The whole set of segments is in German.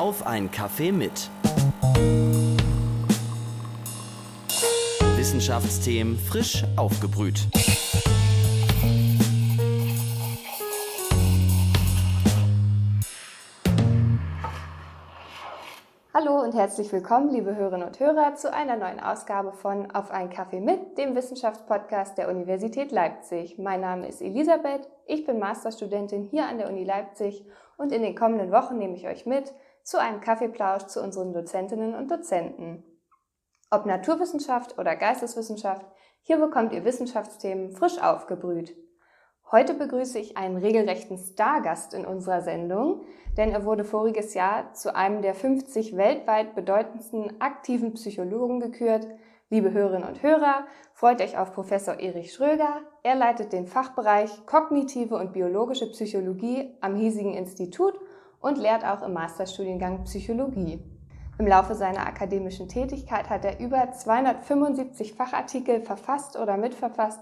Auf ein Kaffee mit. Wissenschaftsthemen frisch aufgebrüht. Hallo und herzlich willkommen, liebe Hörerinnen und Hörer, zu einer neuen Ausgabe von Auf ein Kaffee mit, dem Wissenschaftspodcast der Universität Leipzig. Mein Name ist Elisabeth, ich bin Masterstudentin hier an der Uni Leipzig und in den kommenden Wochen nehme ich euch mit zu einem Kaffeeplausch zu unseren Dozentinnen und Dozenten. Ob Naturwissenschaft oder Geisteswissenschaft, hier bekommt ihr Wissenschaftsthemen frisch aufgebrüht. Heute begrüße ich einen regelrechten Stargast in unserer Sendung, denn er wurde voriges Jahr zu einem der 50 weltweit bedeutendsten aktiven Psychologen gekürt. Liebe Hörerinnen und Hörer, freut euch auf Professor Erich Schröger. Er leitet den Fachbereich Kognitive und Biologische Psychologie am hiesigen Institut und lehrt auch im Masterstudiengang Psychologie. Im Laufe seiner akademischen Tätigkeit hat er über 275 Fachartikel verfasst oder mitverfasst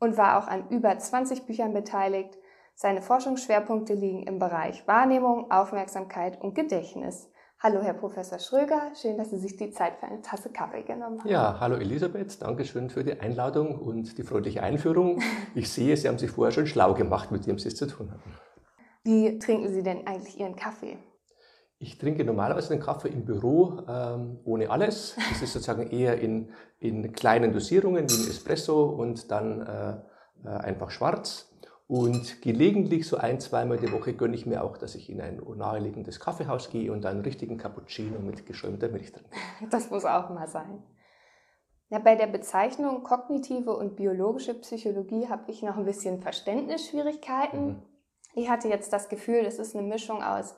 und war auch an über 20 Büchern beteiligt. Seine Forschungsschwerpunkte liegen im Bereich Wahrnehmung, Aufmerksamkeit und Gedächtnis. Hallo, Herr Professor Schröger, schön, dass Sie sich die Zeit für eine Tasse Kaffee genommen haben. Ja, hallo Elisabeth, danke schön für die Einladung und die freundliche Einführung. Ich sehe, Sie haben sich vorher schon schlau gemacht, mit wem Sie es zu tun haben. Wie trinken Sie denn eigentlich Ihren Kaffee? Ich trinke normalerweise den Kaffee im Büro ähm, ohne alles. Das ist sozusagen eher in, in kleinen Dosierungen wie ein Espresso und dann äh, äh, einfach schwarz. Und gelegentlich, so ein, zweimal die Woche, gönne ich mir auch, dass ich in ein naheliegendes Kaffeehaus gehe und einen richtigen Cappuccino mit geschäumter Milch trinke. Das muss auch mal sein. Ja, bei der Bezeichnung kognitive und biologische Psychologie habe ich noch ein bisschen Verständnisschwierigkeiten. Mhm. Ich hatte jetzt das Gefühl, es ist eine Mischung aus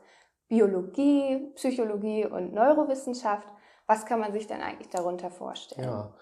Biologie, Psychologie und Neurowissenschaft. Was kann man sich denn eigentlich darunter vorstellen? Ja,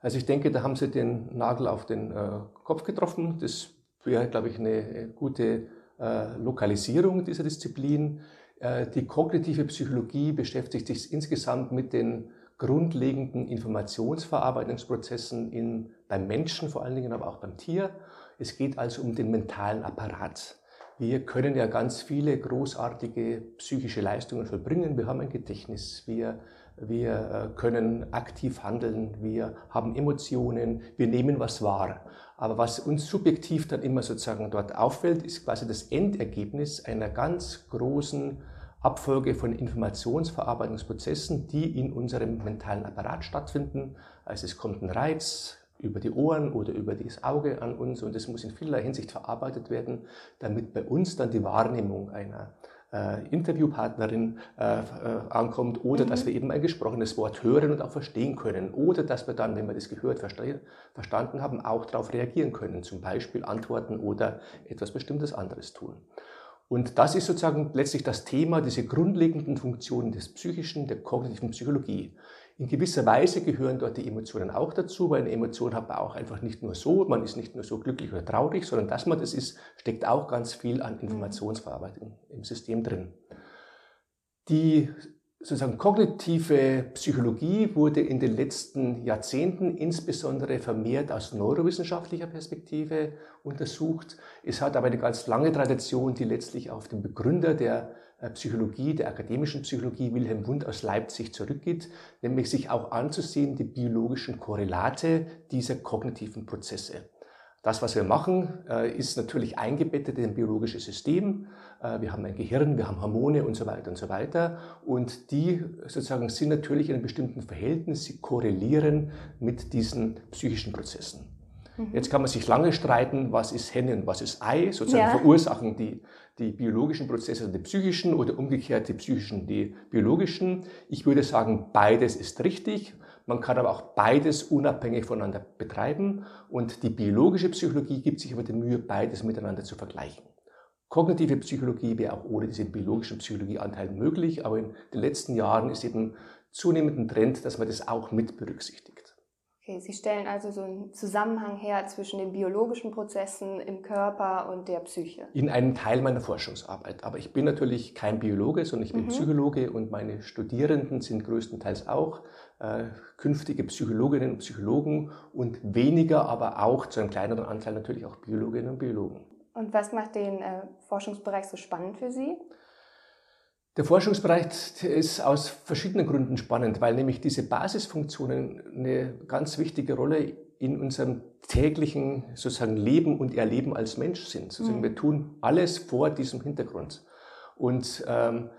also ich denke, da haben Sie den Nagel auf den äh, Kopf getroffen. Das wäre, glaube ich, eine gute äh, Lokalisierung dieser Disziplin. Äh, die kognitive Psychologie beschäftigt sich insgesamt mit den grundlegenden Informationsverarbeitungsprozessen in, beim Menschen vor allen Dingen, aber auch beim Tier. Es geht also um den mentalen Apparat. Wir können ja ganz viele großartige psychische Leistungen vollbringen. Wir haben ein Gedächtnis, wir, wir äh, können aktiv handeln, wir haben Emotionen, wir nehmen was wahr. Aber was uns subjektiv dann immer sozusagen dort auffällt, ist quasi das Endergebnis einer ganz großen Abfolge von Informationsverarbeitungsprozessen, die in unserem mentalen Apparat stattfinden. Also es kommt ein Reiz, über die Ohren oder über das Auge an uns und es muss in vielerlei Hinsicht verarbeitet werden, damit bei uns dann die Wahrnehmung einer äh, Interviewpartnerin äh, äh, ankommt oder mhm. dass wir eben ein gesprochenes Wort hören und auch verstehen können oder dass wir dann, wenn wir das gehört, verstanden haben, auch darauf reagieren können, zum Beispiel antworten oder etwas Bestimmtes anderes tun. Und das ist sozusagen letztlich das Thema, diese grundlegenden Funktionen des Psychischen, der kognitiven Psychologie. In gewisser Weise gehören dort die Emotionen auch dazu, weil eine Emotion hat man auch einfach nicht nur so, man ist nicht nur so glücklich oder traurig, sondern dass man das ist, steckt auch ganz viel an Informationsverarbeitung im System drin. Die sozusagen kognitive Psychologie wurde in den letzten Jahrzehnten insbesondere vermehrt aus neurowissenschaftlicher Perspektive untersucht. Es hat aber eine ganz lange Tradition, die letztlich auf den Begründer der äh, Psychologie, der akademischen Psychologie Wilhelm Wundt aus Leipzig zurückgeht, nämlich sich auch anzusehen, die biologischen Korrelate dieser kognitiven Prozesse. Das, was wir machen, äh, ist natürlich eingebettet in ein biologisches System. Äh, wir haben ein Gehirn, wir haben Hormone und so weiter und so weiter. Und die sozusagen sind natürlich in einem bestimmten Verhältnis, sie korrelieren mit diesen psychischen Prozessen. Mhm. Jetzt kann man sich lange streiten, was ist Henne und was ist Ei. Sozusagen ja. verursachen die, die biologischen Prozesse die psychischen oder umgekehrt die psychischen die biologischen. Ich würde sagen, beides ist richtig. Man kann aber auch beides unabhängig voneinander betreiben. Und die biologische Psychologie gibt sich aber die Mühe, beides miteinander zu vergleichen. Kognitive Psychologie wäre auch ohne diesen biologischen Psychologieanteil möglich, aber in den letzten Jahren ist eben zunehmend ein Trend, dass man das auch mit berücksichtigt. Okay, Sie stellen also so einen Zusammenhang her zwischen den biologischen Prozessen im Körper und der Psyche. In einem Teil meiner Forschungsarbeit. Aber ich bin natürlich kein Biologe, sondern ich bin mhm. Psychologe und meine Studierenden sind größtenteils auch äh, künftige Psychologinnen und Psychologen und weniger, aber auch zu einem kleineren Anteil natürlich auch Biologinnen und Biologen. Und was macht den äh, Forschungsbereich so spannend für Sie? Der Forschungsbereich ist aus verschiedenen Gründen spannend, weil nämlich diese Basisfunktionen eine ganz wichtige Rolle in unserem täglichen sozusagen Leben und Erleben als Mensch sind. Sozusagen mhm. Wir tun alles vor diesem Hintergrund. Und ähm,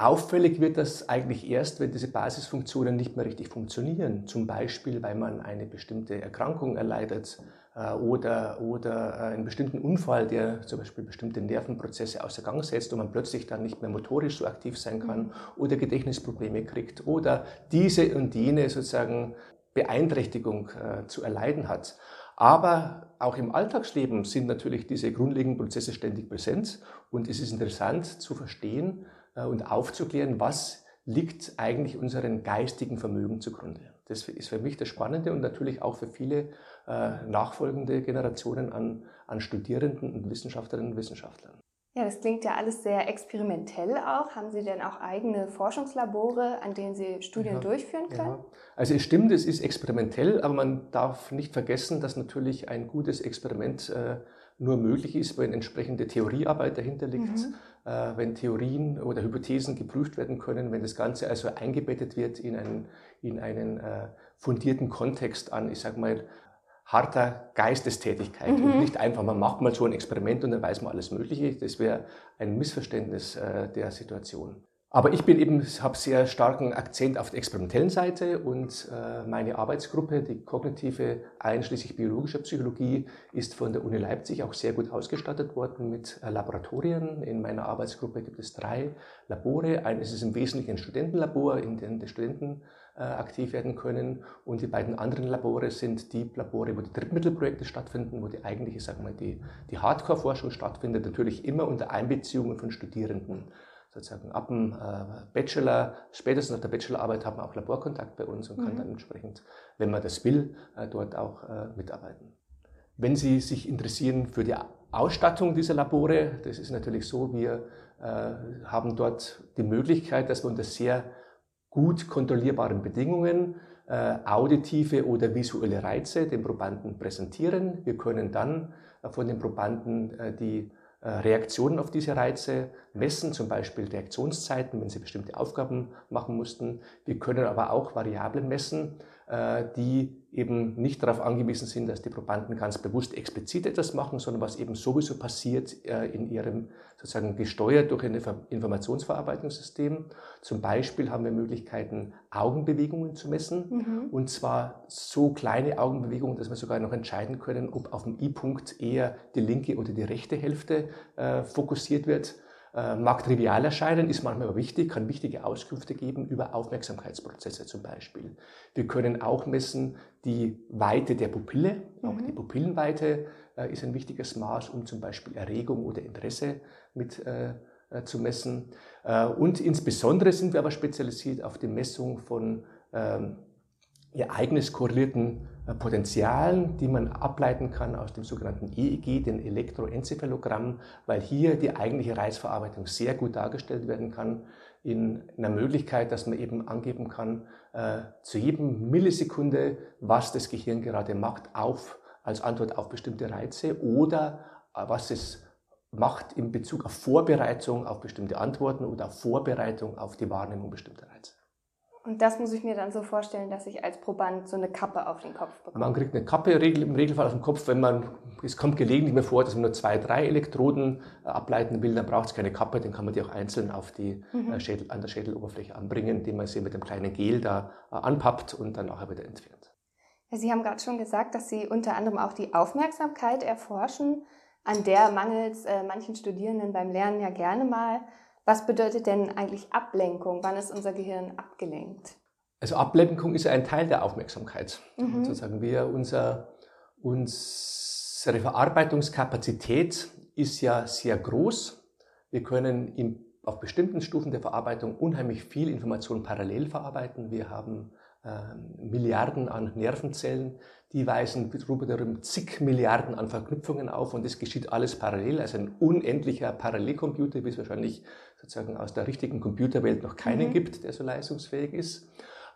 auffällig wird das eigentlich erst, wenn diese Basisfunktionen nicht mehr richtig funktionieren. Zum Beispiel, weil man eine bestimmte Erkrankung erleidet äh, oder, oder äh, einen bestimmten Unfall, der zum Beispiel bestimmte Nervenprozesse außer Gang setzt und man plötzlich dann nicht mehr motorisch so aktiv sein kann mhm. oder Gedächtnisprobleme kriegt oder diese und jene sozusagen Beeinträchtigung äh, zu erleiden hat. Aber auch im Alltagsleben sind natürlich diese grundlegenden Prozesse ständig präsent und es ist interessant zu verstehen und aufzuklären, was liegt eigentlich unseren geistigen Vermögen zugrunde. Das ist für mich das Spannende und natürlich auch für viele äh, nachfolgende Generationen an, an Studierenden und Wissenschaftlerinnen und Wissenschaftlern. Ja, das klingt ja alles sehr experimentell auch. Haben Sie denn auch eigene Forschungslabore, an denen Sie Studien ja, durchführen können? Ja. Also es stimmt, es ist experimentell, aber man darf nicht vergessen, dass natürlich ein gutes Experiment äh, nur möglich ist, wenn entsprechende Theoriearbeit dahinter liegt, mhm. äh, wenn Theorien oder Hypothesen geprüft werden können, wenn das Ganze also eingebettet wird in einen, in einen äh, fundierten Kontext an, ich sage mal, harter Geistestätigkeit mhm. und nicht einfach, man macht mal so ein Experiment und dann weiß man alles Mögliche. Das wäre ein Missverständnis äh, der Situation. Aber ich bin eben, habe sehr starken Akzent auf der experimentellen Seite und äh, meine Arbeitsgruppe, die kognitive einschließlich biologischer Psychologie, ist von der Uni Leipzig auch sehr gut ausgestattet worden mit äh, Laboratorien. In meiner Arbeitsgruppe gibt es drei Labore. Eines ist im Wesentlichen ein Studentenlabor, in dem die Studenten äh, aktiv werden können. Und die beiden anderen Labore sind die Labore, wo die Drittmittelprojekte stattfinden, wo die eigentliche, sagen wir, die, die Hardcore-Forschung stattfindet, natürlich immer unter Einbeziehung von Studierenden sozusagen ab dem äh, Bachelor, spätestens nach der Bachelorarbeit hat man auch Laborkontakt bei uns und kann mhm. dann entsprechend, wenn man das will, äh, dort auch äh, mitarbeiten. Wenn Sie sich interessieren für die Ausstattung dieser Labore, das ist natürlich so, wir haben dort die Möglichkeit, dass wir unter sehr gut kontrollierbaren Bedingungen auditive oder visuelle Reize den Probanden präsentieren. Wir können dann von den Probanden die Reaktionen auf diese Reize messen, zum Beispiel Reaktionszeiten, wenn sie bestimmte Aufgaben machen mussten. Wir können aber auch Variablen messen, äh, die eben nicht darauf angewiesen sind, dass die Probanden ganz bewusst explizit etwas machen, sondern was eben sowieso passiert äh, in ihrem sozusagen gesteuert durch ein Informationsverarbeitungssystem. Zum Beispiel haben wir Möglichkeiten, Augenbewegungen zu messen mhm. und zwar so kleine Augenbewegungen, dass wir sogar noch entscheiden können, ob auf dem I-Punkt eher die linke oder die rechte Hälfte äh, fokussiert wird. Äh, mag trivial erscheinen, ist manchmal aber wichtig, kann wichtige Auskünfte geben über Aufmerksamkeitsprozesse zum Beispiel. Wir können auch messen die Weite der Pupille, auch mhm. die Pupillenweite äh, ist ein wichtiges Maß, um zum Beispiel Erregung oder Interesse mit äh, äh zu messen. Äh, und insbesondere sind wir aber spezialisiert auf die Messung von ähm, ereignis korrelierten äh, Potenzialen, die man ableiten kann aus dem sogenannten EEG, den Elektroenzephalogramm, weil hier die eigentliche Reizverarbeitung sehr gut dargestellt werden kann in einer Möglichkeit, dass man eben angeben kann, äh, zu jedem Millisekunde, was das Gehirn gerade macht, auf, als Antwort auf bestimmte Reize oder äh, was es macht in Bezug auf Vorbereitung auf bestimmte Antworten oder auf Vorbereitung auf die Wahrnehmung bestimmter Reize. Und das muss ich mir dann so vorstellen, dass ich als Proband so eine Kappe auf den Kopf bekomme. Man kriegt eine Kappe im Regelfall auf den Kopf, wenn man, es kommt gelegentlich mir vor, dass man nur zwei, drei Elektroden äh, ableiten will, dann braucht es keine Kappe, dann kann man die auch einzeln auf die mhm. Äh, Schädel, an der Schädeloberfläche anbringen, indem man sie mit einem kleinen Gel da äh, anpappt und dann nachher wieder entfernt. Sie haben gerade schon gesagt, dass Sie unter anderem auch die Aufmerksamkeit erforschen, an der mangelt es äh, manchen Studierenden beim Lernen ja gerne mal. Was bedeutet denn eigentlich Ablenkung? Wann ist unser Gehirn abgelenkt? Also Ablenkung ist ein Teil der Aufmerksamkeit. Mhm. Sozusagen wir, unser, unsere Verarbeitungskapazität ist ja sehr groß. Wir können im, auf bestimmten Stufen der Verarbeitung unheimlich viel Information parallel verarbeiten. Wir haben äh, Milliarden an Nervenzellen, die weisen darüber zig Milliarden an Verknüpfungen auf und das geschieht alles parallel, also ein unendlicher Parallelcomputer, wie es wahrscheinlich sozusagen aus der richtigen Computerwelt noch keinen mhm. gibt, der so leistungsfähig ist.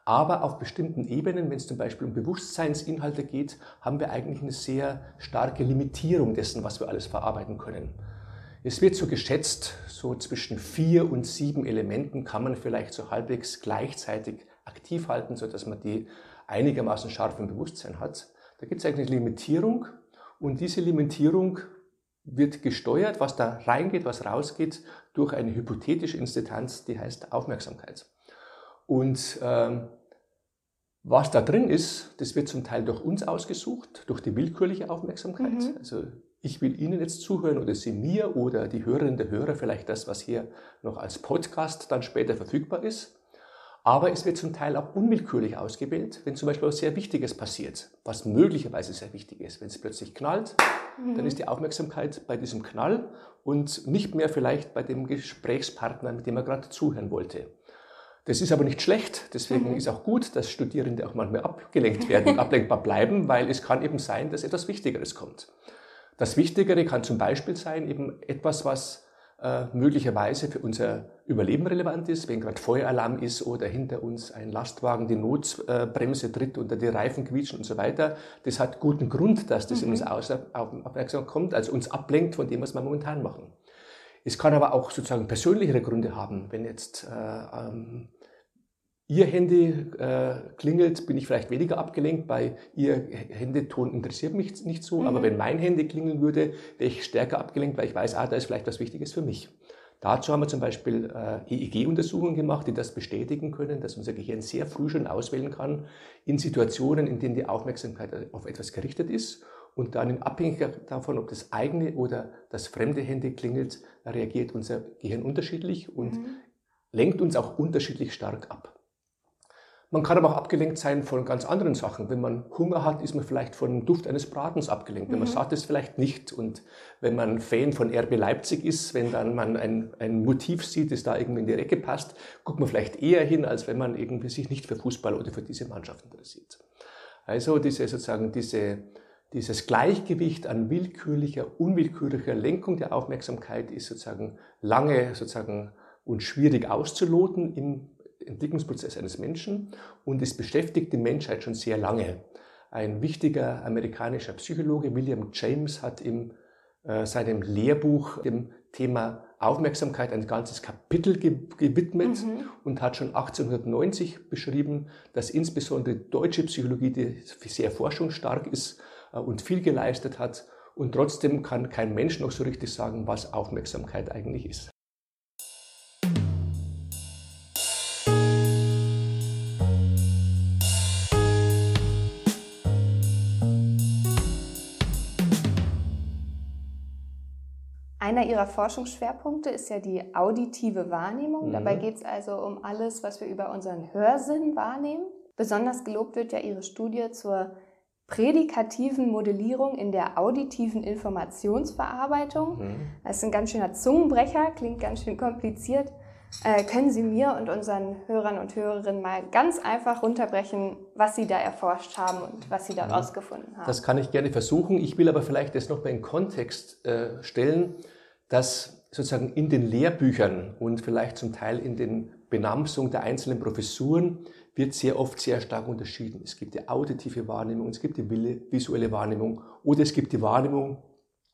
Aber auf bestimmten Ebenen, wenn es zum Beispiel um Bewusstseinsinhalte geht, haben wir eigentlich eine sehr starke Limitierung dessen, was wir alles verarbeiten können. Es wird so geschätzt, so zwischen vier und sieben Elementen kann man vielleicht so halbwegs gleichzeitig aktiv halten, sodass man die einigermaßen scharf im Bewusstsein hat. Da gibt es eigentlich eine Limitierung und diese Limitierung wird gesteuert, was da reingeht, was rausgeht, durch eine hypothetische Instanz, die heißt Aufmerksamkeit. Und ähm, was da drin ist, das wird zum Teil durch uns ausgesucht, durch die willkürliche Aufmerksamkeit. Mhm. Also ich will Ihnen jetzt zuhören oder Sie mir oder die Hörerinnen der Hörer vielleicht das, was hier noch als Podcast dann später verfügbar ist. Aber es wird zum Teil auch unwillkürlich ausgewählt, wenn zum Beispiel was sehr Wichtiges passiert, was möglicherweise sehr wichtig ist. Wenn es plötzlich knallt, mhm. dann ist die Aufmerksamkeit bei diesem Knall und nicht mehr vielleicht bei dem Gesprächspartner, mit dem er gerade zuhören wollte. Das ist aber nicht schlecht, deswegen mhm. ist auch gut, dass Studierende auch manchmal abgelenkt werden, ablenkbar bleiben, weil es kann eben sein, dass etwas Wichtigeres kommt. Das Wichtigere kann zum Beispiel sein, eben etwas, was äh, möglicherweise für unser Überleben relevant ist, wenn gerade Feueralarm ist oder hinter uns ein Lastwagen die Notbremse tritt oder die Reifen quietschen und so weiter. Das hat guten Grund, dass das mhm. in uns aufmerksam kommt, also uns ablenkt von dem, was wir momentan machen. Es kann aber auch sozusagen persönlichere Gründe haben, wenn jetzt äh, ähm, Ihr Handy äh, klingelt, bin ich vielleicht weniger abgelenkt, bei Ihr Handyton interessiert mich nicht so, mhm. aber wenn mein Handy klingeln würde, wäre ich stärker abgelenkt, weil ich weiß, ah, da ist vielleicht was Wichtiges für mich. Dazu haben wir zum Beispiel äh, EEG-Untersuchungen gemacht, die das bestätigen können, dass unser Gehirn sehr früh schon auswählen kann in Situationen, in denen die Aufmerksamkeit auf etwas gerichtet ist und dann in Abhängigkeit davon, ob das eigene oder das fremde Handy klingelt, reagiert unser Gehirn unterschiedlich und mhm. lenkt uns auch unterschiedlich stark ab. Man kann aber auch abgelenkt sein von ganz anderen Sachen. Wenn man Hunger hat, ist man vielleicht von dem Duft eines Bratens abgelenkt. Wenn man mhm. satt ist, vielleicht nicht. Und wenn man Fan von RB Leipzig ist, wenn dann man ein, ein Motiv sieht, das da irgendwie in die Ecke passt, guckt man vielleicht eher hin, als wenn man irgendwie sich nicht für Fußball oder für diese Mannschaft interessiert. Also diese sozusagen diese, dieses Gleichgewicht an willkürlicher, unwillkürlicher Lenkung der Aufmerksamkeit ist sozusagen lange sozusagen und schwierig auszuloten im Entwicklungsprozess eines Menschen und es beschäftigt die Menschheit schon sehr lange. Ein wichtiger amerikanischer Psychologe, William James, hat in äh, seinem Lehrbuch dem Thema Aufmerksamkeit ein ganzes Kapitel gewidmet mhm. und hat schon 1890 beschrieben, dass insbesondere deutsche Psychologie, die sehr forschungsstark ist äh, und viel geleistet hat, und trotzdem kann kein Mensch noch so richtig sagen, was Aufmerksamkeit eigentlich ist. Einer Ihrer Forschungsschwerpunkte ist ja die auditive Wahrnehmung. Mhm. Dabei geht es also um alles, was wir über unseren Hörsinn wahrnehmen. Besonders gelobt wird ja Ihre Studie zur prädikativen Modellierung in der auditiven Informationsverarbeitung. Mhm. Das ist ein ganz schöner Zungenbrecher, klingt ganz schön kompliziert. Äh, können Sie mir und unseren Hörern und Hörerinnen mal ganz einfach runterbrechen, was Sie da erforscht haben und was Sie da rausgefunden haben? Das kann ich gerne versuchen. Ich will aber vielleicht das noch mal in Kontext äh, stellen dass sozusagen in den Lehrbüchern und vielleicht zum Teil in den Benamsungen der einzelnen Professuren wird sehr oft sehr stark unterschieden. Es gibt die auditive Wahrnehmung, es gibt die visuelle Wahrnehmung oder es gibt die Wahrnehmung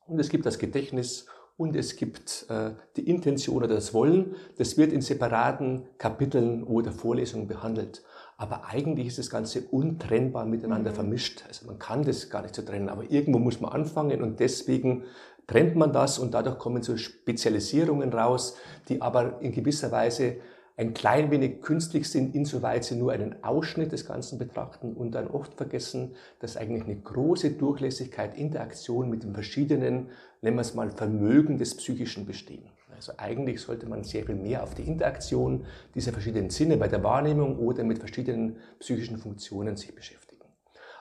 und es gibt das Gedächtnis und es gibt äh, die Intention oder das Wollen. Das wird in separaten Kapiteln oder Vorlesungen behandelt. Aber eigentlich ist das Ganze untrennbar miteinander mhm. vermischt. Also man kann das gar nicht so trennen, aber irgendwo muss man anfangen und deswegen trennt man das und dadurch kommen so Spezialisierungen raus, die aber in gewisser Weise ein klein wenig künstlich sind, insoweit sie nur einen Ausschnitt des Ganzen betrachten und dann oft vergessen, dass eigentlich eine große Durchlässigkeit, Interaktion mit den verschiedenen, nennen wir es mal, Vermögen des Psychischen bestehen. Also eigentlich sollte man sehr viel mehr auf die Interaktion dieser verschiedenen Sinne bei der Wahrnehmung oder mit verschiedenen psychischen Funktionen sich beschäftigen.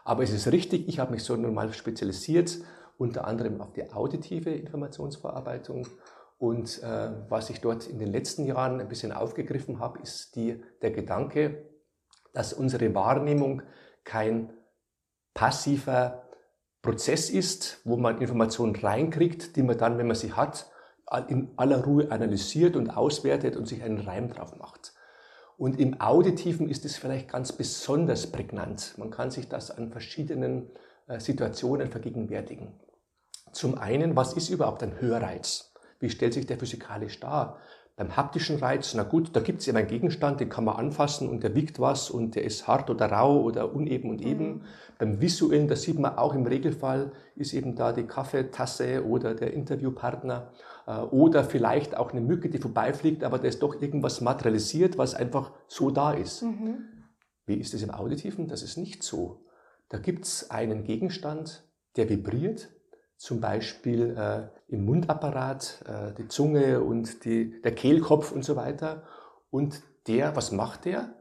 Aber es ist richtig, ich habe mich so normal spezialisiert unter anderem auf die auditive Informationsverarbeitung. Und äh, was ich dort in den letzten Jahren ein bisschen aufgegriffen habe, ist die, der Gedanke, dass unsere Wahrnehmung kein passiver Prozess ist, wo man Informationen reinkriegt, die man dann, wenn man sie hat, in aller Ruhe analysiert und auswertet und sich einen Reim drauf macht. Und im Auditiven ist es vielleicht ganz besonders prägnant. Man kann sich das an verschiedenen äh, Situationen vergegenwärtigen. Zum einen, was ist überhaupt ein Hörreiz? Wie stellt sich der physikalisch dar? Beim haptischen Reiz, na gut, da gibt es eben einen Gegenstand, den kann man anfassen und der wiegt was und der ist hart oder rau oder uneben und eben. Mhm. Beim visuellen, da sieht man auch im Regelfall, ist eben da die Kaffeetasse oder der Interviewpartner äh, oder vielleicht auch eine Mücke, die vorbeifliegt, aber da ist doch irgendwas materialisiert, was einfach so da ist. Mhm. Wie ist es im Auditiven? Das ist nicht so. Da gibt es einen Gegenstand, der vibriert, zum Beispiel äh, im Mundapparat, äh, die Zunge und die, der Kehlkopf und so weiter. Und der, was macht der?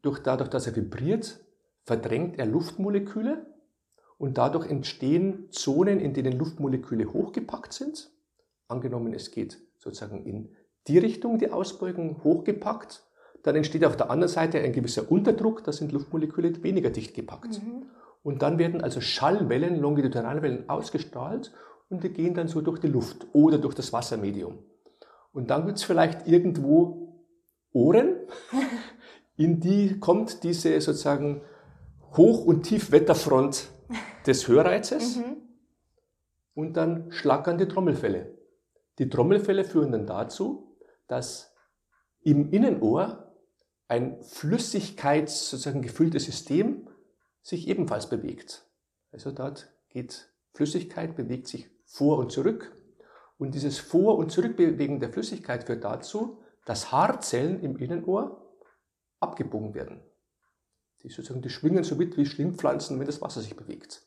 Durch, dadurch, dass er vibriert, verdrängt er Luftmoleküle und dadurch entstehen Zonen, in denen Luftmoleküle hochgepackt sind. Angenommen, es geht sozusagen in die Richtung, die Ausbeugung hochgepackt, dann entsteht auf der anderen Seite ein gewisser Unterdruck, da sind Luftmoleküle weniger dicht gepackt. Mhm. Und dann werden also Schallwellen, Longitudinalwellen ausgestrahlt und die gehen dann so durch die Luft oder durch das Wassermedium. Und dann gibt es vielleicht irgendwo Ohren, in die kommt diese sozusagen Hoch- und Tiefwetterfront des Hörreizes mhm. und dann schlackern die Trommelfälle. Die Trommelfälle führen dann dazu, dass im Innenohr ein Flüssigkeits sozusagen gefülltes System sich ebenfalls bewegt. Also dort geht Flüssigkeit, bewegt sich vor und zurück. Und dieses Vor- und Zurückbewegen der Flüssigkeit führt dazu, dass Haarzellen im Innenohr abgebogen werden. Die, sozusagen, die schwingen so mit wie Schlingpflanzen, wenn das Wasser sich bewegt.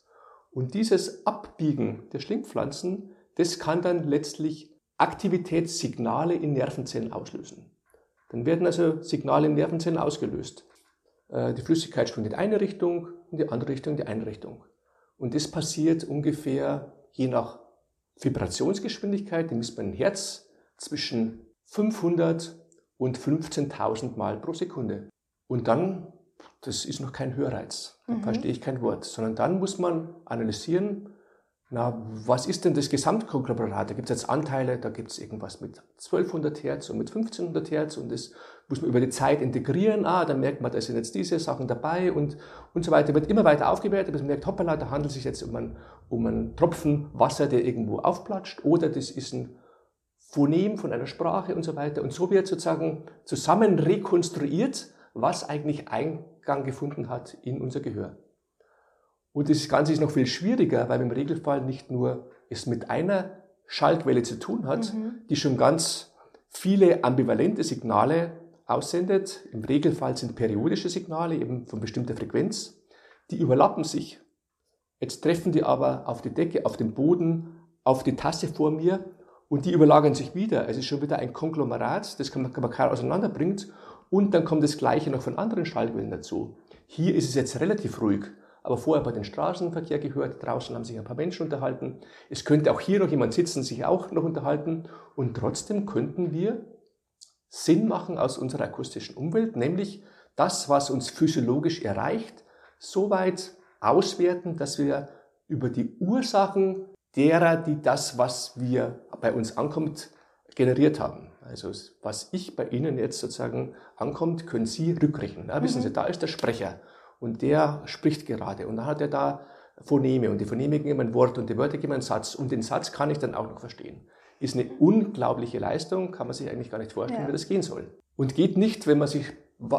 Und dieses Abbiegen der Schlingpflanzen, das kann dann letztlich Aktivitätssignale in Nervenzellen auslösen. Dann werden also Signale in Nervenzellen ausgelöst. Äh, die Flüssigkeit schwingt in eine Richtung, in die andere Richtung, die eine Richtung. Und das passiert ungefähr je nach Vibrationsgeschwindigkeit, die misst man im Herz, zwischen 500 und 15.000 Mal pro Sekunde. Und dann, das ist noch kein Hörreiz, da mhm. verstehe ich kein Wort, sondern dann muss man analysieren, na, was ist denn das Gesamtkonglomerat? Da gibt es jetzt Anteile, da gibt es irgendwas mit 1200 Hertz und mit 1500 Hertz und das muss man über die Zeit integrieren. Ah, dann merkt man, da sind jetzt diese Sachen dabei und, und so weiter. Wird immer weiter aufgewertet, bis man merkt, hoppala, da handelt es sich jetzt um einen, um einen Tropfen Wasser, der irgendwo aufplatscht oder das ist ein Phonem von einer Sprache und so weiter. Und so wird sozusagen zusammen rekonstruiert, was eigentlich Eingang gefunden hat in unser Gehör. Und das Ganze ist noch viel schwieriger, weil im Regelfall nicht nur es mit einer Schaltwelle zu tun hat, mhm. die schon ganz viele ambivalente Signale aussendet. Im Regelfall sind periodische Signale eben von bestimmter Frequenz. Die überlappen sich. Jetzt treffen die aber auf die Decke, auf den Boden, auf die Tasse vor mir und die überlagern sich wieder. Es ist schon wieder ein Konglomerat, das kann man, kaum auseinanderbringt. Und dann kommt das Gleiche noch von anderen Schaltwellen dazu. Hier ist es jetzt relativ ruhig aber vorher bei den Straßenverkehr gehört. Draußen haben sich ein paar Menschen unterhalten. Es könnte auch hier noch jemand sitzen, sich auch noch unterhalten. Und trotzdem könnten wir Sinn machen aus unserer akustischen Umwelt, nämlich das, was uns physiologisch erreicht, so weit auswerten, dass wir über die Ursachen derer, die das, was wir bei uns ankommt, generiert haben. Also was ich bei Ihnen jetzt sozusagen ankommt, können Sie rückrechnen. Ja, wissen Sie, mhm. da ist der Sprecher und der spricht gerade und dann hat er da Phoneme und die Phoneme geben ein Wort und die Wörter geben einen Satz und den Satz kann ich dann auch noch verstehen. Ist eine unglaubliche Leistung, kann man sich eigentlich gar nicht vorstellen, ja. wie das gehen soll. Und geht nicht, wenn man sich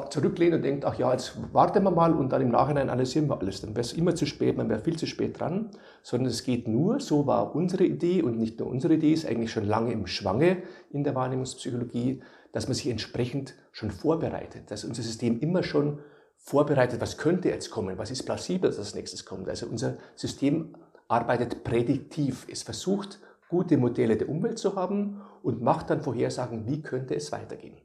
zurücklehnt und denkt, ach ja, jetzt warten wir mal und dann im Nachhinein analysieren wir alles. Dann wäre es immer zu spät, man wäre viel zu spät dran, sondern es geht nur, so war unsere Idee und nicht nur unsere Idee, ist eigentlich schon lange im Schwange in der Wahrnehmungspsychologie, dass man sich entsprechend schon vorbereitet, dass unser System immer schon vorbereitet, was könnte jetzt kommen, was ist plausibel, dass als nächstes kommt. Also unser System arbeitet prädiktiv. Es versucht, gute Modelle der Umwelt zu haben und macht dann Vorhersagen, wie könnte es weitergehen.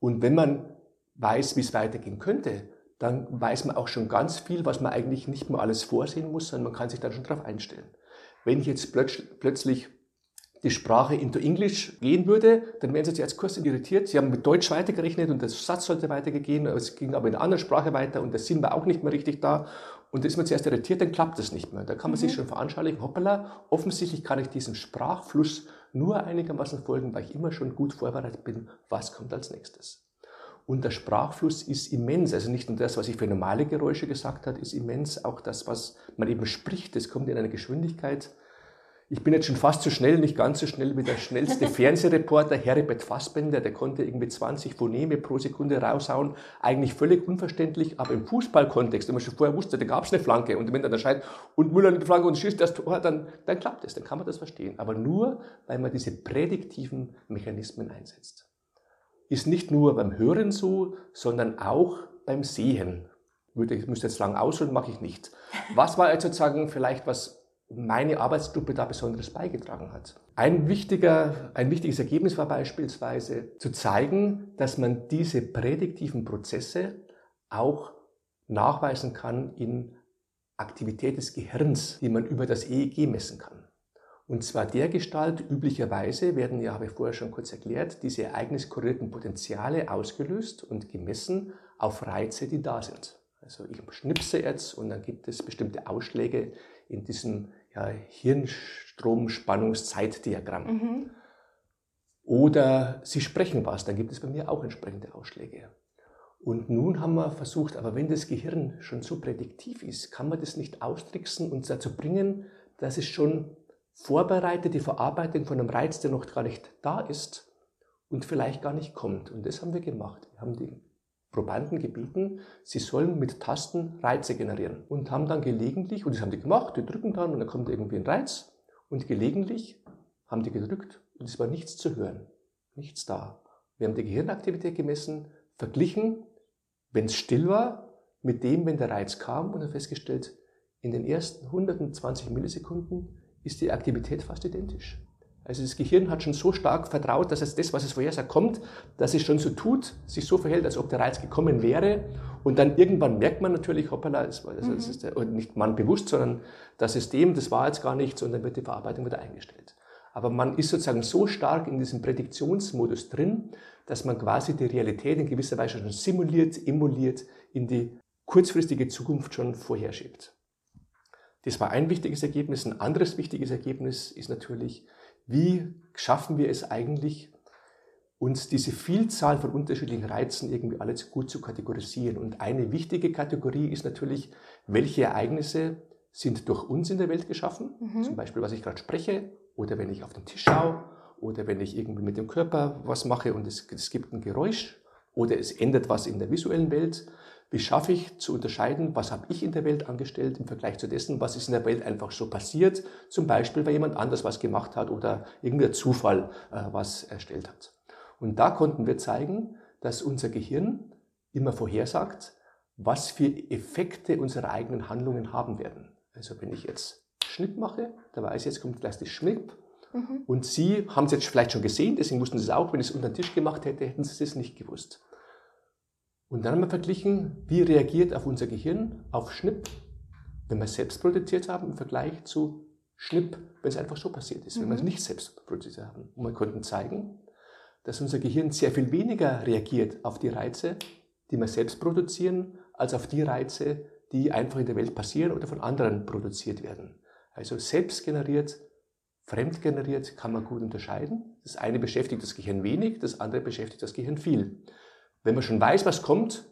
Und wenn man weiß, wie es weitergehen könnte, dann weiß man auch schon ganz viel, was man eigentlich nicht mehr alles vorsehen muss, sondern man kann sich dann schon darauf einstellen. Wenn ich jetzt plötzlich die Sprache into English gehen würde, dann wären Sie jetzt kurz irritiert. Sie haben mit Deutsch weitergerechnet und der Satz sollte weitergehen, es ging aber in einer anderen Sprache weiter und der Sinn war auch nicht mehr richtig da. Und da ist man zuerst irritiert, dann klappt das nicht mehr. Da kann man mhm. sich schon veranschaulichen, hoppala, offensichtlich kann ich diesem Sprachfluss nur einigermaßen folgen, weil ich immer schon gut vorbereitet bin, was kommt als nächstes. Und der Sprachfluss ist immens. Also nicht nur das, was ich für normale Geräusche gesagt habe, ist immens. Auch das, was man eben spricht, das kommt in einer Geschwindigkeit, ich bin jetzt schon fast so schnell, nicht ganz so schnell wie der schnellste Fernsehreporter Heribert Fassbender, der konnte irgendwie 20 Phoneme pro Sekunde raushauen. Eigentlich völlig unverständlich, aber im Fußballkontext, wenn man schon vorher wusste, da gab es eine Flanke und wenn dann erscheint und Müller in die Flanke und schießt das Tor, dann, dann klappt es, dann kann man das verstehen. Aber nur, weil man diese prädiktiven Mechanismen einsetzt. Ist nicht nur beim Hören so, sondern auch beim Sehen. Ich müsste jetzt lang ausholen, mache ich nicht. Was war jetzt sozusagen vielleicht was meine Arbeitsgruppe da Besonderes beigetragen hat. Ein, wichtiger, ein wichtiges Ergebnis war beispielsweise zu zeigen, dass man diese prädiktiven Prozesse auch nachweisen kann in Aktivität des Gehirns, die man über das EEG messen kann. Und zwar der Gestalt, üblicherweise werden ja, habe ich vorher schon kurz erklärt, diese ereigniskorrelierten Potenziale ausgelöst und gemessen auf Reize, die da sind. Also ich schnipse jetzt und dann gibt es bestimmte Ausschläge in diesem ja, Hirnstromspannungszeitdiagramm. Mhm. Oder Sie sprechen was, dann gibt es bei mir auch entsprechende Ausschläge. Und nun haben wir versucht, aber wenn das Gehirn schon so prädiktiv ist, kann man das nicht austricksen und dazu bringen, dass es schon vorbereitet die Verarbeitung von einem Reiz, der noch gar nicht da ist und vielleicht gar nicht kommt. Und das haben wir gemacht. Wir haben die Probanden gebeten, sie sollen mit Tasten Reize generieren und haben dann gelegentlich, und das haben die gemacht, die drücken dann und dann kommt irgendwie ein Reiz und gelegentlich haben die gedrückt und es war nichts zu hören, nichts da. Wir haben die Gehirnaktivität gemessen, verglichen, wenn es still war, mit dem, wenn der Reiz kam und haben festgestellt, in den ersten 120 Millisekunden ist die Aktivität fast identisch. Also das Gehirn hat schon so stark vertraut, dass es das, was es vorher sagt, kommt, dass es schon so tut, sich so verhält, als ob der Reiz gekommen wäre. Und dann irgendwann merkt man natürlich, hoppala, das, war, das, das ist der, nicht man bewusst, sondern das System, das war jetzt gar nichts und dann wird die Verarbeitung wieder eingestellt. Aber man ist sozusagen so stark in diesem Prädiktionsmodus drin, dass man quasi die Realität in gewisser Weise schon simuliert, emuliert, in die kurzfristige Zukunft schon vorherschiebt. Das war ein wichtiges Ergebnis. Ein anderes wichtiges Ergebnis ist natürlich, wie schaffen wir es eigentlich, uns diese Vielzahl von unterschiedlichen Reizen irgendwie alle gut zu kategorisieren. Und eine wichtige Kategorie ist natürlich, welche Ereignisse sind durch uns in der Welt geschaffen. Mhm. Zum Beispiel, was ich gerade spreche, oder wenn ich auf den Tisch schaue, oder wenn ich irgendwie mit dem Körper was mache und es, es gibt ein Geräusch, oder es ändert was in der visuellen Welt. Wie schaffe ich zu unterscheiden, was habe ich in der Welt angestellt im Vergleich zu dessen, was ist in der Welt einfach so passiert, zum Beispiel, weil jemand anders was gemacht hat oder irgendein Zufall äh, was erstellt hat. Und da konnten wir zeigen, dass unser Gehirn immer vorhersagt, was für Effekte unsere eigenen Handlungen haben werden. Also wenn ich jetzt Schnitt mache, da weiß ich, jetzt kommt gleich das Schnipp. Mhm. Und Sie haben es jetzt vielleicht schon gesehen, deswegen wussten Sie es auch. Wenn ich es unter den Tisch gemacht hätte, hätten Sie es nicht gewusst. Und dann haben wir verglichen, wie reagiert auf unser Gehirn auf Schnipp, wenn wir es selbst produziert haben, im Vergleich zu Schnipp, wenn es einfach so passiert ist, mhm. wenn wir es mhm. nicht selbst produziert haben. Und wir konnten zeigen, dass unser Gehirn sehr viel weniger reagiert auf die Reize, die wir selbst produzieren, als auf die Reize, die einfach in der Welt passieren oder von anderen produziert werden. Also selbst generiert, fremd generiert kann man gut unterscheiden. Das eine beschäftigt das Gehirn wenig, das andere beschäftigt das Gehirn viel. Wenn man schon weiß, was kommt,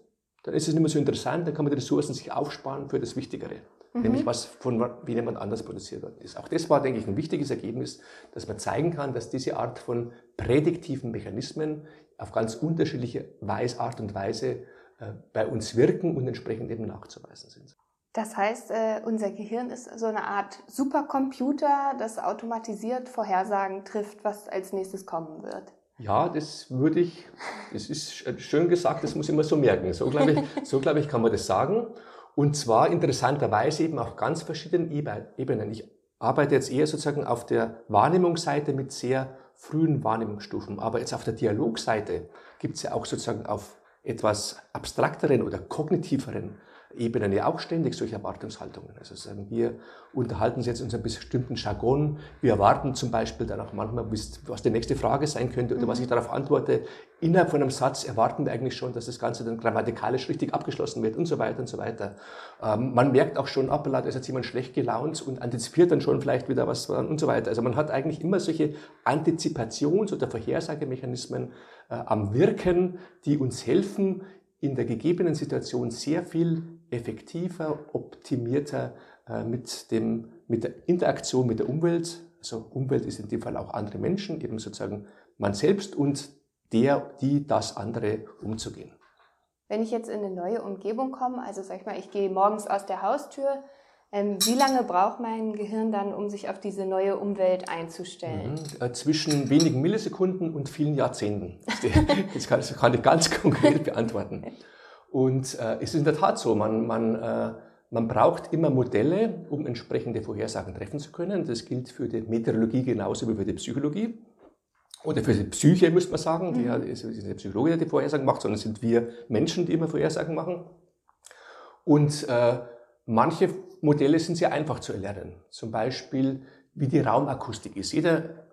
dann ist es nicht mehr so interessant, dann kann man die Ressourcen sich aufsparen für das Wichtigere, mhm. nämlich was von wie jemand anders produziert worden ist. Auch das war, denke ich, ein wichtiges Ergebnis, dass man zeigen kann, dass diese Art von prädiktiven Mechanismen auf ganz unterschiedliche Weise, Art und Weise äh, bei uns wirken und entsprechend eben nachzuweisen sind. Das heißt, äh, unser Gehirn ist so eine Art Supercomputer, das automatisiert Vorhersagen trifft, was als nächstes kommen wird. Ja, das würde ich, das ist schön gesagt, das muss ich immer so merken. So glaube ich, so glaube ich, kann man das sagen. Und zwar interessanterweise eben auf ganz verschiedenen Ebenen. Ich arbeite jetzt eher sozusagen auf der Wahrnehmungsseite mit sehr frühen Wahrnehmungsstufen. Aber jetzt auf der Dialogseite gibt es ja auch sozusagen auf etwas abstrakteren oder kognitiveren Ebenen ja auch ständig solche Erwartungshaltungen. Also sagen wir unterhalten uns jetzt unseren bestimmten Jargon. Wir erwarten zum Beispiel dann auch manchmal, was die nächste Frage sein könnte oder mhm. was ich darauf antworte. Innerhalb von einem Satz erwarten wir eigentlich schon, dass das Ganze dann grammatikalisch richtig abgeschlossen wird und so weiter und so weiter. Ähm, man merkt auch schon, ab, ist jetzt jemand schlecht gelaunt und antizipiert dann schon vielleicht wieder was und so weiter. Also man hat eigentlich immer solche Antizipations- oder Vorhersagemechanismen äh, am Wirken, die uns helfen, in der gegebenen Situation sehr viel effektiver, optimierter äh, mit, dem, mit der Interaktion mit der Umwelt Also Umwelt ist in dem Fall auch andere Menschen, eben sozusagen man selbst und der, die, das andere umzugehen. Wenn ich jetzt in eine neue Umgebung komme, also sag ich mal, ich gehe morgens aus der Haustür, ähm, wie lange braucht mein Gehirn dann, um sich auf diese neue Umwelt einzustellen? Mhm, äh, zwischen wenigen Millisekunden und vielen Jahrzehnten. Das kann, das kann ich ganz konkret beantworten. Und äh, es ist in der Tat so, man, man, äh, man braucht immer Modelle, um entsprechende Vorhersagen treffen zu können. Das gilt für die Meteorologie genauso wie für die Psychologie. Oder für die Psyche, müsste man sagen. Die mhm. ist nicht der Psychologe, der die Vorhersagen macht, sondern es sind wir Menschen, die immer Vorhersagen machen. Und äh, manche Modelle sind sehr einfach zu erlernen. Zum Beispiel, wie die Raumakustik ist. Jeder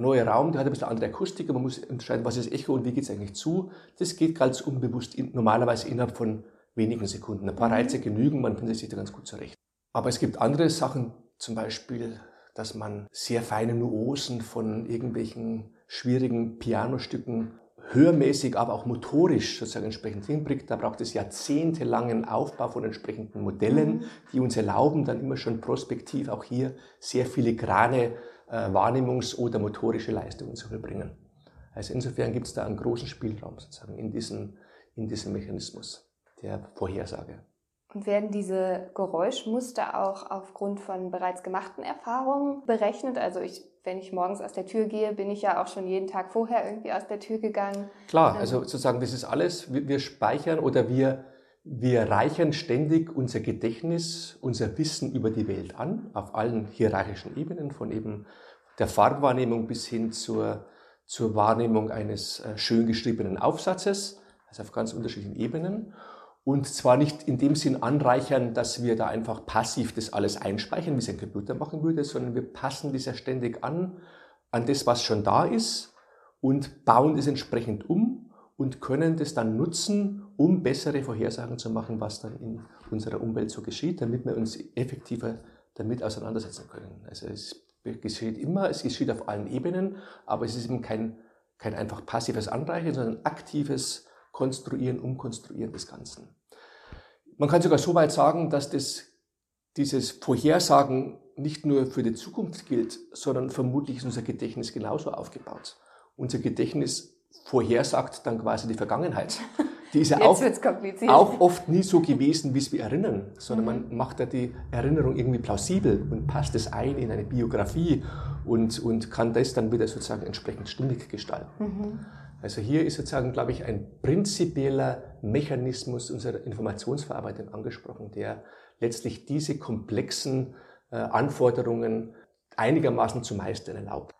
neue Raum, der hat ein bisschen andere Akustik und man muss entscheiden, was ist Echo und wie geht es eigentlich zu. Das geht ganz unbewusst in, normalerweise innerhalb von wenigen Sekunden. Ein paar. Reize genügen, man findet sich da ganz gut zurecht. Aber es gibt andere Sachen, zum Beispiel, dass man sehr feine Nuosen von irgendwelchen schwierigen Pianostücken hörmäßig, aber auch motorisch sozusagen entsprechend hinbringt. Da braucht es jahrzehntelangen Aufbau von entsprechenden Modellen, mhm. die uns erlauben, dann immer schon prospektiv auch hier sehr filigrane äh, Wahrnehmungs- oder motorische Leistungen zu vollbringen. Also insofern gibt es da einen großen Spielraum sozusagen in diesem, in diesem Mechanismus der Vorhersage. Und werden diese Geräuschmuster auch aufgrund von bereits gemachten Erfahrungen berechnet? Also ich, wenn ich morgens aus der Tür gehe, bin ich ja auch schon jeden Tag vorher irgendwie aus der Tür gegangen. Klar, also sozusagen das ist alles, wir, wir speichern oder wir, wir reichern ständig unser Gedächtnis, unser Wissen über die Welt an, auf allen hierarchischen Ebenen, von eben der Farbwahrnehmung bis hin zur, zur Wahrnehmung eines äh, schön geschriebenen Aufsatzes, also auf ganz unterschiedlichen Ebenen. Und zwar nicht in dem Sinn anreichern, dass wir da einfach passiv das alles einspeichern, wie es ein Computer machen würde, sondern wir passen das ja ständig an, an das, was schon da ist und bauen es entsprechend um und können das dann nutzen, um bessere Vorhersagen zu machen, was dann in unserer Umwelt so geschieht, damit wir uns effektiver damit auseinandersetzen können. Also es geschieht immer, es geschieht auf allen Ebenen, aber es ist eben kein, kein einfach passives Anreichern, sondern aktives Konstruieren, Umkonstruieren des Ganzen. Man kann sogar so weit sagen, dass das, dieses Vorhersagen nicht nur für die Zukunft gilt, sondern vermutlich ist unser Gedächtnis genauso aufgebaut. Unser Gedächtnis vorhersagt dann quasi die Vergangenheit. Die ist ja auch, auch, oft nie so gewesen, wie es wir erinnern, sondern mhm. man macht ja die Erinnerung irgendwie plausibel und passt es ein in eine Biografie und, und kann das dann wieder sozusagen entsprechend stimmig gestalten. Mhm. Also hier ist sozusagen, glaube ich, ein prinzipieller Mechanismus unserer Informationsverarbeitung angesprochen, der letztlich diese komplexen äh, Anforderungen einigermaßen zu meistern erlaubt.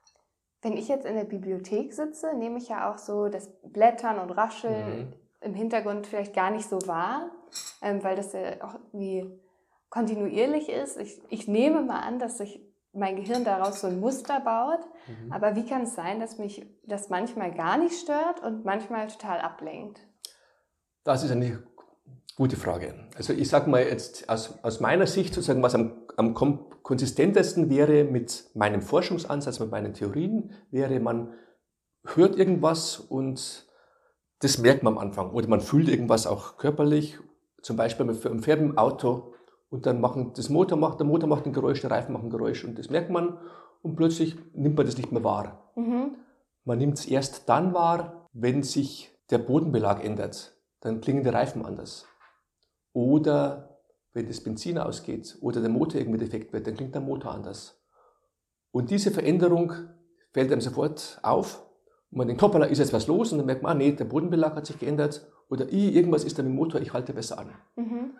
Wenn ich jetzt in der Bibliothek sitze, nehme ich ja auch so das Blättern und Rascheln mhm. im Hintergrund vielleicht gar nicht so wahr, ähm, weil das ja auch wie kontinuierlich ist. Ich, ich nehme mal an, dass sich mein Gehirn daraus so ein Muster baut. Mhm. Aber wie kann es sein, dass mich das manchmal gar nicht stört und manchmal total ablenkt? Das ist eine gute Frage. Also ich sage mal jetzt aus, aus meiner Sicht sozusagen, was am, am konsistentesten wäre mit meinem Forschungsansatz, mit meinen Theorien, wäre, man hört irgendwas und das merkt man am Anfang. Oder man fühlt irgendwas auch körperlich. Zum Beispiel im Pferd im Auto und dann machen, das Motor macht, der Motor macht ein Geräusch, der Reifen macht ein Geräusch und das merkt man und plötzlich nimmt man das nicht mehr wahr. Mhm. Man nimmt es erst dann wahr, wenn sich der Bodenbelag ändert. Dann klingen die Reifen anders. Oder wenn das Benzin ausgeht oder der Motor irgendwie defekt wird, dann klingt der Motor anders. Und diese Veränderung fällt einem sofort auf. Und man denkt, hoppala, ist jetzt was los? Und dann merkt man, ah, nee, der Bodenbelag hat sich geändert. Oder irgendwas ist da mit dem Motor, ich halte besser an. Mhm.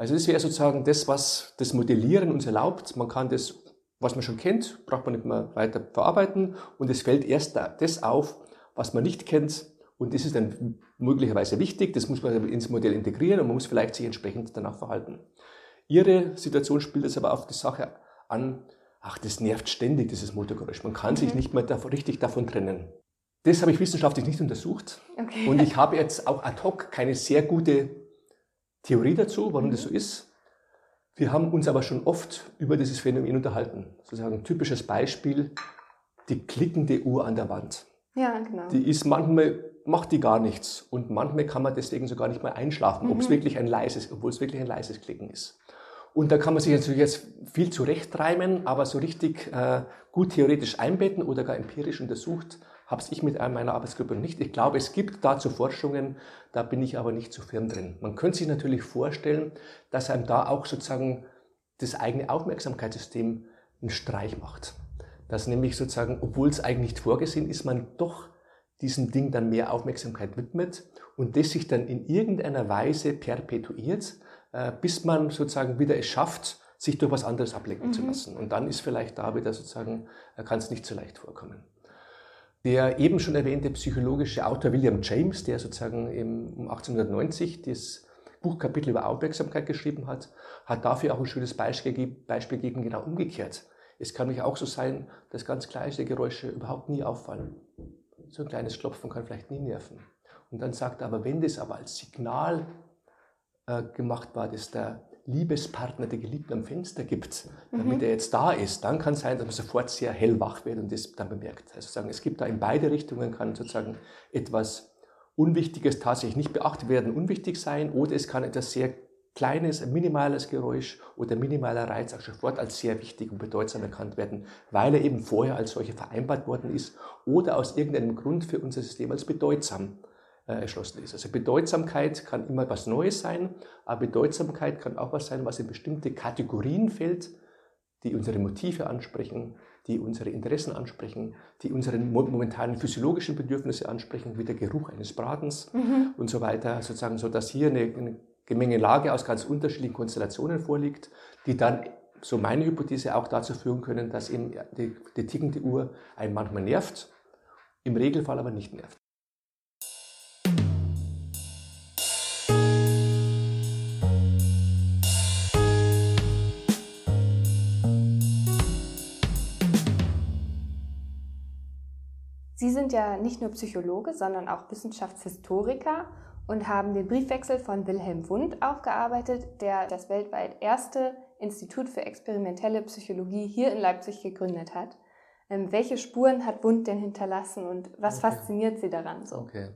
Also das wäre sozusagen das, was das Modellieren uns erlaubt. Man kann das, was man schon kennt, braucht man nicht mehr weiter verarbeiten und es fällt erst das auf, was man nicht kennt und das ist dann möglicherweise wichtig, das muss man ins Modell integrieren und man muss vielleicht sich entsprechend danach verhalten. Ihre Situation spielt es aber auf die Sache an, ach, das nervt ständig, dieses Motorgeräusch. Man kann mhm. sich nicht mehr davon, richtig davon trennen. Das habe ich wissenschaftlich nicht untersucht. Okay. Und ich habe jetzt auch ad hoc keine sehr gute Theorie dazu, warum mhm. das so ist. Wir haben uns aber schon oft über dieses Phänomen unterhalten. Sozusagen ein typisches Beispiel, die klickende Uhr an der Wand. Ja, genau. Die ist manchmal, macht die gar nichts. Und manchmal kann man deswegen sogar nicht mehr einschlafen, mhm. ob es wirklich ein leises, obwohl es wirklich ein leises Klicken ist. Und da kann man sich natürlich jetzt viel zurechtreimen, aber so richtig äh, gut theoretisch einbetten oder gar empirisch untersucht, habe ich mit einem meiner Arbeitsgruppe nicht. Ich glaube, es gibt dazu Forschungen, da bin ich aber nicht so firm drin. Man könnte sich natürlich vorstellen, dass einem da auch sozusagen das eigene Aufmerksamkeitssystem einen Streich macht. Dass nämlich sozusagen, obwohl es eigentlich nicht vorgesehen ist, man doch diesem Ding dann mehr Aufmerksamkeit widmet und das sich dann in irgendeiner Weise perpetuiert, äh, bis man sozusagen wieder es schafft, sich durch was anderes ablenken mhm. zu lassen. Und dann ist vielleicht da wieder sozusagen, äh, kann es nicht so leicht vorkommen. Der eben schon erwähnte psychologische Autor William James, der sozusagen im, um 1890 das Buchkapitel über Aufmerksamkeit geschrieben hat, hat dafür auch ein schönes Beispiel, Beispiel gegeben, genau umgekehrt. Es kann mich auch so sein, dass ganz kleine Geräusche überhaupt nie auffallen. So ein kleines Klopfen kann vielleicht nie nerven. Und dann sagt er aber, wenn das aber als Signal äh, gemacht war, dass der Liebespartner der Geliebten am Fenster gibt, damit mhm. er jetzt da ist, dann kann es sein, dass man sofort sehr hellwach wird und das dann bemerkt. Also sagen, es gibt da in beide Richtungen, kann sozusagen etwas Unwichtiges tatsächlich nicht beachtet werden, unwichtig sein, oder es kann etwas sehr kleines, minimales Geräusch oder minimaler Reiz auch sofort als sehr wichtig und bedeutsam erkannt werden, weil er eben vorher als solche vereinbart worden ist oder aus irgendeinem Grund für unser System als bedeutsam erschlossen ist. Also Bedeutsamkeit kann immer was Neues sein, aber Bedeutsamkeit kann auch was sein, was in bestimmte Kategorien fällt, die unsere Motive ansprechen, die unsere Interessen ansprechen, die unsere momentanen physiologischen Bedürfnisse ansprechen, wie der Geruch eines Bratens mhm. und so weiter, sozusagen, so dass hier eine, eine Gemengelage aus ganz unterschiedlichen Konstellationen vorliegt, die dann, so meine Hypothese, auch dazu führen können, dass eben die, die tickende Uhr einen manchmal nervt, im Regelfall aber nicht nervt. Sie sind ja nicht nur Psychologe, sondern auch Wissenschaftshistoriker und haben den Briefwechsel von Wilhelm Wundt aufgearbeitet, der das weltweit erste Institut für experimentelle Psychologie hier in Leipzig gegründet hat. Ähm, welche Spuren hat Wundt denn hinterlassen und was okay. fasziniert Sie daran so? Okay.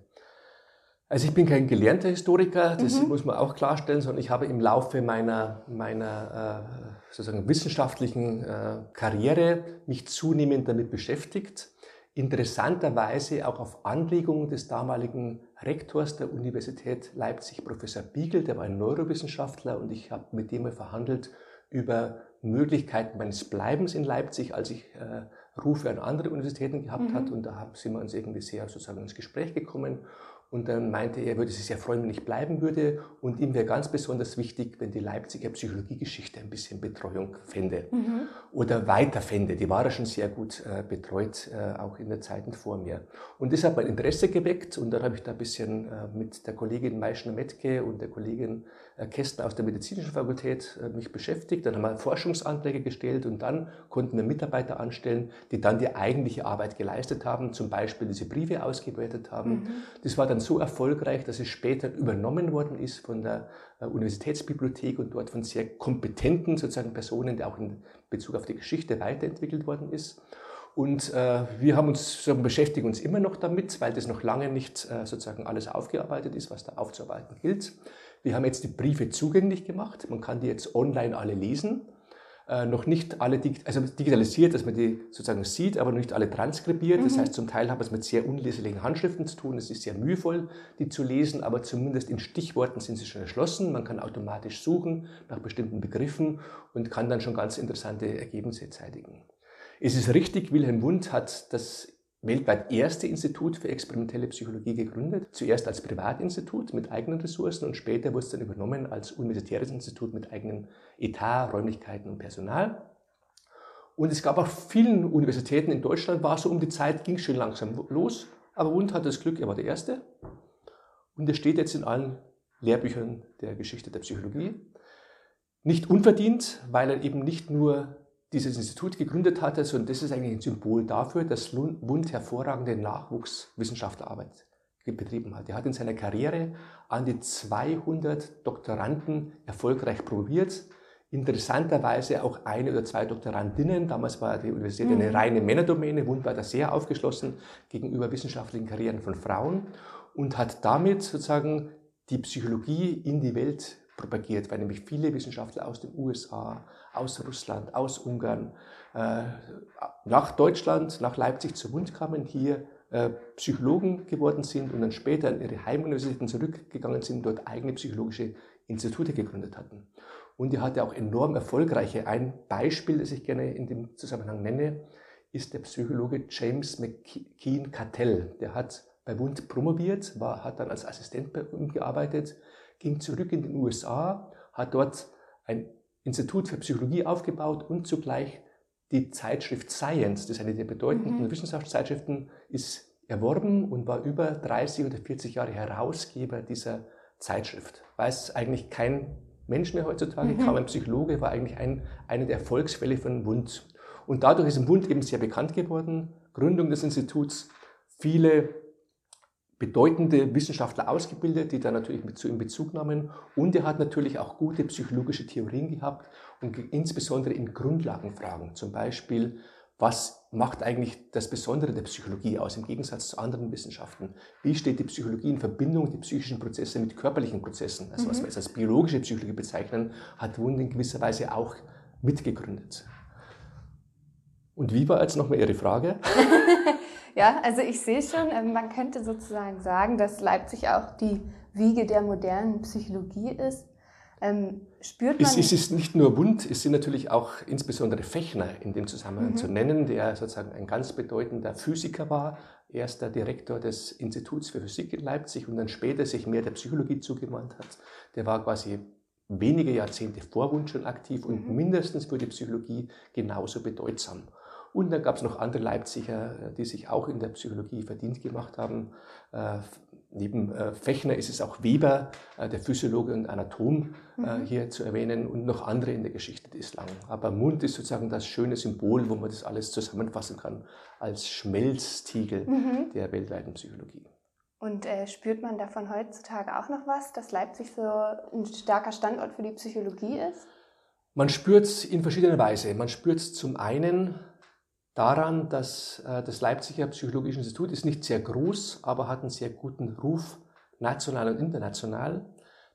Also ich bin kein gelernter Historiker, das mhm. muss man auch klarstellen, sondern ich habe im Laufe meiner, meiner äh, sozusagen wissenschaftlichen äh, Karriere mich zunehmend damit beschäftigt interessanterweise auch auf Anregung des damaligen Rektors der Universität Leipzig, Professor Biegel, der war ein Neurowissenschaftler und ich habe mit dem mal verhandelt über Möglichkeiten meines Bleibens in Leipzig, als ich äh, Rufe an andere Universitäten gehabt mhm. hat und da sind wir uns irgendwie sehr sozusagen ins Gespräch gekommen und dann meinte er, er würde sich sehr freuen, wenn ich bleiben würde. Und ihm wäre ganz besonders wichtig, wenn die Leipziger Psychologiegeschichte ein bisschen Betreuung fände mhm. oder weiter fände. Die war ja schon sehr gut äh, betreut, äh, auch in den Zeiten vor mir. Und das hat mein Interesse geweckt. Und dann habe ich da ein bisschen äh, mit der Kollegin Meischner-Metke und der Kollegin äh, Kästner aus der medizinischen Fakultät äh, mich beschäftigt. Dann haben wir Forschungsanträge gestellt und dann konnten wir Mitarbeiter anstellen, die dann die eigentliche Arbeit geleistet haben, zum Beispiel diese Briefe ausgewertet haben. Mhm. Das war dann so erfolgreich, dass es später übernommen worden ist von der äh, Universitätsbibliothek und dort von sehr kompetenten sozusagen Personen, die auch in Bezug auf die Geschichte weiterentwickelt worden ist. Und äh, wir haben uns sozusagen beschäftigen uns immer noch damit, weil das noch lange nicht äh, sozusagen alles aufgearbeitet ist, was da aufzuarbeiten gilt. Wir haben jetzt die Briefe zugänglich gemacht. Man kann die jetzt online alle lesen äh, noch nicht alle also digitalisiert, dass man die sozusagen sieht, aber noch nicht alle transkribiert. Mhm. Das heißt, zum Teil hat man es mit sehr unleserlichen Handschriften zu tun. Es ist sehr mühevoll, die zu lesen, aber zumindest in Stichworten sind sie schon erschlossen. Man kann automatisch suchen nach bestimmten Begriffen und kann dann schon ganz interessante Ergebnisse zeitigen. Es ist richtig, Wilhelm Wundt hat das weltweit erste Institut für experimentelle Psychologie gegründet. Zuerst als Privatinstitut mit eigenen Ressourcen und später wurde es dann übernommen als universitäres Institut mit eigenem Etat, Räumlichkeiten und Personal. Und es gab auch vielen Universitäten in Deutschland, war so um die Zeit, ging schon langsam los. Aber Wundt hatte das Glück, er war der Erste. Und er steht jetzt in allen Lehrbüchern der Geschichte der Psychologie. Nicht unverdient, weil er eben nicht nur dieses Institut gegründet hatte, sondern das ist eigentlich ein Symbol dafür, dass Wundt hervorragende Nachwuchswissenschaftlerarbeit betrieben hat. Er hat in seiner Karriere an die 200 Doktoranden erfolgreich probiert. Interessanterweise auch eine oder zwei Doktorandinnen. Damals war die Universität mhm. eine reine Männerdomäne. Wundt war da sehr aufgeschlossen gegenüber wissenschaftlichen Karrieren von Frauen und hat damit sozusagen die Psychologie in die Welt propagiert, weil nämlich viele Wissenschaftler aus den USA, aus Russland, aus Ungarn äh, nach Deutschland, nach Leipzig zum Wund kamen, hier äh, Psychologen geworden sind und dann später in ihre Heimuniversitäten zurückgegangen sind, dort eigene psychologische Institute gegründet hatten. Und er hatte auch enorm erfolgreiche. Ein Beispiel, das ich gerne in dem Zusammenhang nenne, ist der Psychologe James McKean Cattell. Der hat bei Wundt promoviert, war, hat dann als Assistent bei ihm gearbeitet, ging zurück in den USA, hat dort ein Institut für Psychologie aufgebaut und zugleich die Zeitschrift Science, das ist eine der bedeutenden mhm. Wissenschaftszeitschriften, ist erworben und war über 30 oder 40 Jahre Herausgeber dieser Zeitschrift. Weiß eigentlich kein Mensch mehr heutzutage, mhm. kaum ein Psychologe, war eigentlich ein, eine der Erfolgsfälle von Wundt. Und dadurch ist Wundt eben sehr bekannt geworden. Gründung des Instituts, viele bedeutende Wissenschaftler ausgebildet, die da natürlich mit zu ihm Bezug nahmen. Und er hat natürlich auch gute psychologische Theorien gehabt und insbesondere in Grundlagenfragen, zum Beispiel, was macht eigentlich das Besondere der Psychologie aus im Gegensatz zu anderen Wissenschaften? Wie steht die Psychologie in Verbindung, die psychischen Prozesse mit körperlichen Prozessen? Also mhm. was wir jetzt als biologische Psychologie bezeichnen, hat Wund in gewisser Weise auch mitgegründet. Und wie war jetzt nochmal Ihre Frage? Ja, also ich sehe schon, ähm, man könnte sozusagen sagen, dass Leipzig auch die Wiege der modernen Psychologie ist. Ähm, spürt man es, es ist nicht nur Wund, es sind natürlich auch insbesondere Fechner in dem Zusammenhang mhm. zu nennen, der sozusagen ein ganz bedeutender Physiker war, erster Direktor des Instituts für Physik in Leipzig und dann später sich mehr der Psychologie zugewandt hat. Der war quasi wenige Jahrzehnte vor Wund schon aktiv und mhm. mindestens für die Psychologie genauso bedeutsam. Und dann gab es noch andere Leipziger, äh, die sich auch in der Psychologie verdient gemacht haben. Äh, neben äh, Fechner ist es auch Weber, äh, der Physiologe und Anatom, mhm. hier zu erwähnen und noch andere in der Geschichte bislang. Aber Mund ist sozusagen das schöne Symbol, wo man das alles zusammenfassen kann als Schmelztiegel mhm. der weltweiten Psychologie. Und äh, spürt man davon heutzutage auch noch was, dass Leipzig so ein starker Standort für die Psychologie ist? Man spürt es in verschiedener Weise. Man spürt es zum einen daran, dass äh, das Leipziger Psychologische Institut ist nicht sehr groß, aber hat einen sehr guten Ruf, national und international.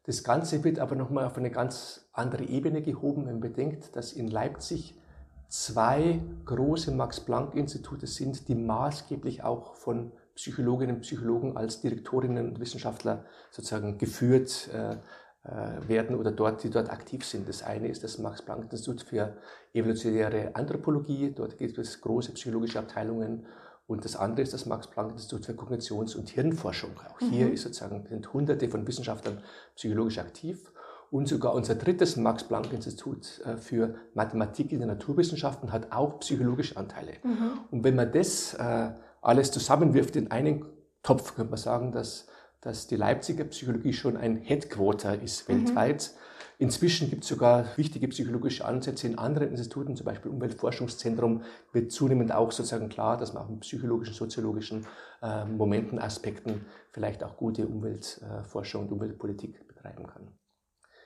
Das Ganze wird aber nochmal auf eine ganz andere Ebene gehoben, wenn man bedenkt, dass in Leipzig zwei große Max-Planck-Institute sind, die maßgeblich auch von Psychologinnen und Psychologen als Direktorinnen und Wissenschaftler sozusagen geführt äh, werden oder dort, die dort aktiv sind. Das eine ist das Max-Planck-Institut für evolutionäre Anthropologie. Dort gibt es große psychologische Abteilungen. Und das andere ist das Max-Planck-Institut für Kognitions- und Hirnforschung. Auch hier mhm. ist sozusagen, sind hunderte von Wissenschaftlern psychologisch aktiv. Und sogar unser drittes Max-Planck-Institut äh, für Mathematik in den Naturwissenschaften hat auch psychologische Anteile. Mhm. Und wenn man das äh, alles zusammenwirft in einen Topf, könnte man sagen, dass dass die Leipziger Psychologie schon ein Headquarter ist mhm. weltweit. Mhm. Inzwischen gibt es sogar wichtige psychologische Ansätze in anderen Instituten, zum Beispiel Umweltforschungszentrum, wird zunehmend auch sozusagen klar, dass man auch mit psychologischen, soziologischen äh, Momenten, Aspekten vielleicht auch gute Umweltforschung und Umweltpolitik betreiben kann.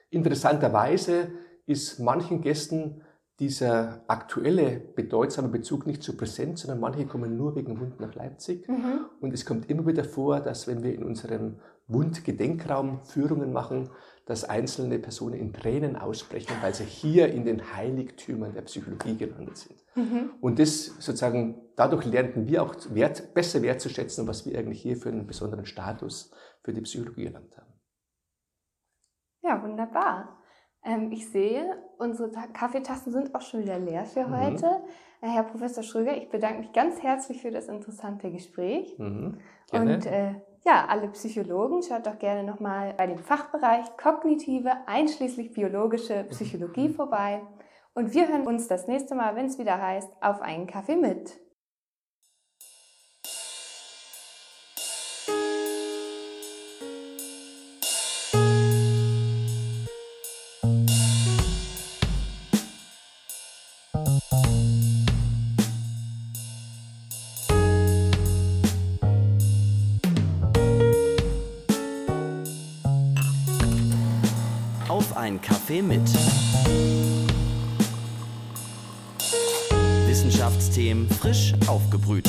Interessanterweise ist manchen Gästen dieser aktuelle bedeutsame Bezug nicht so präsent, sondern manche kommen nur wegen Wund nach Leipzig. Mhm. Und es kommt immer wieder vor, dass wenn wir in unserem Wund-Gedenkraum Führungen machen, dass einzelne Personen in Tränen ausbrechen, weil sie hier in den Heiligtümern der Psychologie gelandet sind. Mhm. Und das sozusagen, dadurch lernten wir auch wert, besser wertzuschätzen, was wir eigentlich hier für einen besonderen Status für die Psychologie erlangt haben. Ja, wunderbar. Ähm, ich sehe, unsere Kaffeetassen sind auch schon wieder leer für mhm. heute. Äh, Herr Professor Schröger, ich bedanke mich ganz herzlich für das interessante Gespräch. Mhm. Und äh, ja, alle Psychologen, schaut doch gerne nochmal bei dem Fachbereich kognitive, einschließlich biologische Psychologie vorbei. Und wir hören uns das nächste Mal, wenn es wieder heißt, auf einen Kaffee mit. Kaffee mit. Wissenschaftsthemen frisch aufgebrüht.